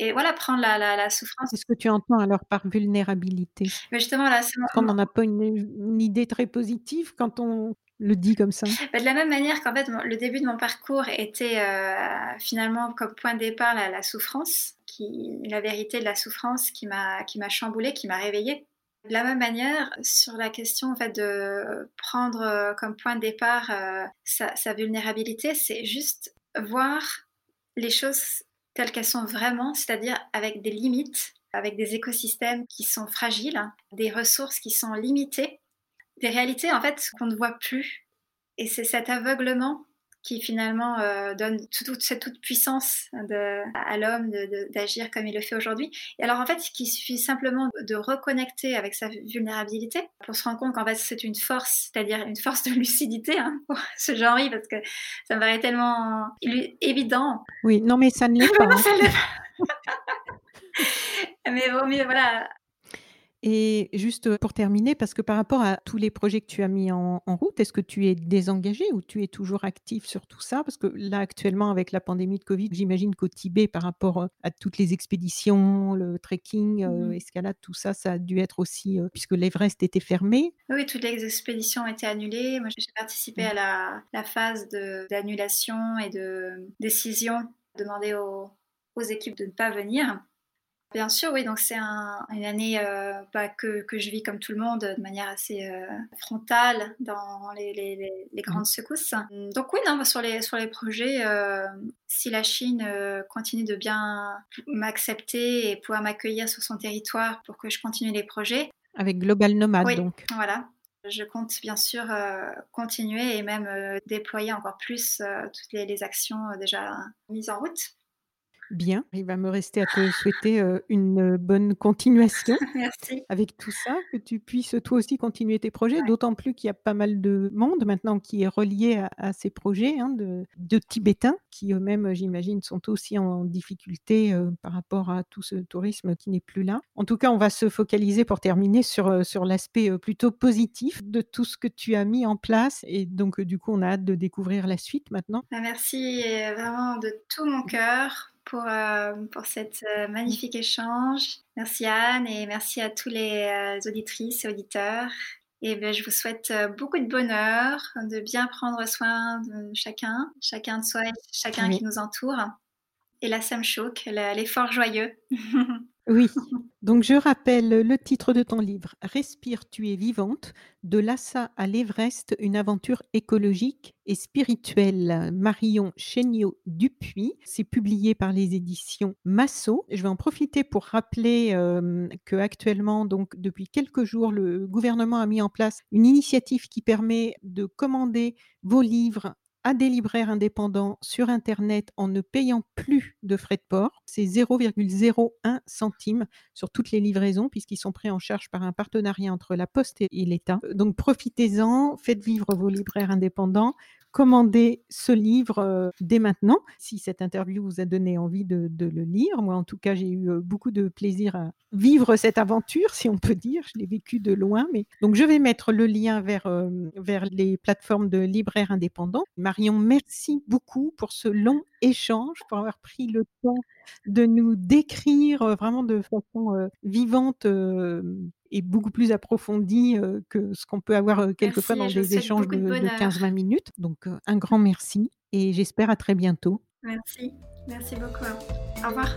et voilà, prendre la, la, souffrance. Qu'est-ce que tu entends alors par vulnérabilité? Mais justement, là, on n'en a pas une, idée très positive quand on le dit comme ça. Bah, de la même manière qu'en fait, le début de mon parcours était euh, finalement comme point de départ la, la, souffrance, qui, la vérité de la souffrance qui m'a qui m'a chamboulée, qui m'a réveillée. De la même manière, sur la question en fait de prendre euh, comme point de départ euh, sa, sa vulnérabilité, c'est juste voir les choses telles qu'elles sont vraiment, c'est-à-dire avec des limites, avec des écosystèmes qui sont fragiles, des ressources qui sont limitées, des réalités en fait qu'on ne voit plus. Et c'est cet aveuglement qui finalement euh, donne toute, cette toute puissance de, à l'homme d'agir comme il le fait aujourd'hui. Et alors en fait, il suffit simplement de reconnecter avec sa vulnérabilité pour se rendre compte qu'en fait c'est une force, c'est-à-dire une force de lucidité hein, pour <laughs> ce genre parce que ça me paraît tellement évident. Oui, non mais ça ne l'est <laughs> pas. Hein. <laughs> mais bon, mais voilà, et juste pour terminer, parce que par rapport à tous les projets que tu as mis en, route, est-ce que tu es désengagé ou tu es toujours actif sur tout ça? Parce que là, actuellement, avec la pandémie de Covid, j'imagine qu'au Tibet, par rapport à toutes les expéditions, le trekking, mmh escalade, tout ça, ça a dû être aussi, puisque l'Everest était fermé. Oui, toutes les expéditions ont été annulées. Moi, j'ai participé à la, la phase d'annulation et de décision, demander aux, aux équipes de ne pas venir. Bien sûr, oui. Donc c'est une année euh, bah, que, que, je vis comme tout le monde de manière assez euh, frontale dans les, les, les, grandes secousses. Donc oui, non, sur les sur les projets, euh, si la Chine continue de bien m'accepter et pouvoir m'accueillir sur son territoire pour que je continue les projets. Avec Global Nomad, oui, donc. Voilà. Je compte bien sûr continuer et même déployer encore plus toutes les, les actions déjà mises en route. Bien, il va me rester à te souhaiter une bonne continuation <laughs> Merci. avec tout ça, que tu puisses toi aussi continuer tes projets, d'autant plus qu'il y a pas mal de monde maintenant qui est relié à, ces projets hein, de, Tibétains qui eux-mêmes, j'imagine, sont aussi en difficulté par rapport à tout ce tourisme qui n'est plus là. En tout cas, on va se focaliser pour terminer sur, sur l'aspect plutôt positif de tout ce que tu as mis en place et donc du coup, on a hâte de découvrir la suite maintenant. Bah, merci vraiment de tout mon cœur pour, euh, pour cet euh, magnifique échange. Merci Anne et merci à tous les euh, auditrices et auditeurs. Et bien, je vous souhaite beaucoup de bonheur, de bien prendre soin de chacun, chacun de soi et chacun qui nous entoure. Et la Samchouk, l'effort joyeux. <laughs> Oui, <laughs> donc je rappelle le titre de ton livre, Respire, tu es vivante, de Lhasa à l'Everest, une aventure écologique et spirituelle. Marion Chéniaud Dupuis, c'est publié par les éditions Massot. Je vais en profiter pour rappeler euh, que actuellement, donc depuis quelques jours, le gouvernement a mis en place une initiative qui permet de commander vos livres à des libraires indépendants sur Internet en ne payant plus de frais de port. C'est 0,01 centime sur toutes les livraisons puisqu'ils sont pris en charge par un partenariat entre la Poste et l'État. Donc profitez-en, faites vivre vos libraires indépendants commandez ce livre euh, dès maintenant, si cette interview vous a donné envie de, le lire. Moi, en tout cas, j'ai eu euh, beaucoup de plaisir à vivre cette aventure, si on peut dire. Je l'ai vécu de loin. Mais... Donc, je vais mettre le lien euh, vers les plateformes de libraires indépendants. Marion, merci beaucoup pour ce long échange, pour avoir pris le temps de nous décrire vraiment de façon vivante et beaucoup plus approfondie que ce qu'on peut avoir quelquefois dans des échanges de, de 15-20 minutes. Donc, un grand merci et j'espère à très bientôt. Merci, merci beaucoup. Au revoir.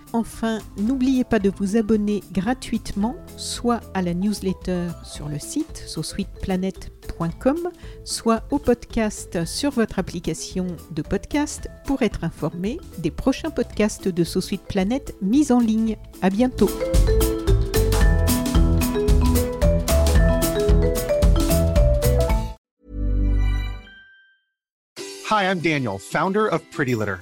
Enfin, n'oubliez pas de vous abonner gratuitement, soit à la newsletter sur le site sosweetplanet.com, soit au podcast sur votre application de podcast pour être informé des prochains podcasts de So Planet mis en ligne. À bientôt. Hi, I'm Daniel, founder of Pretty Litter.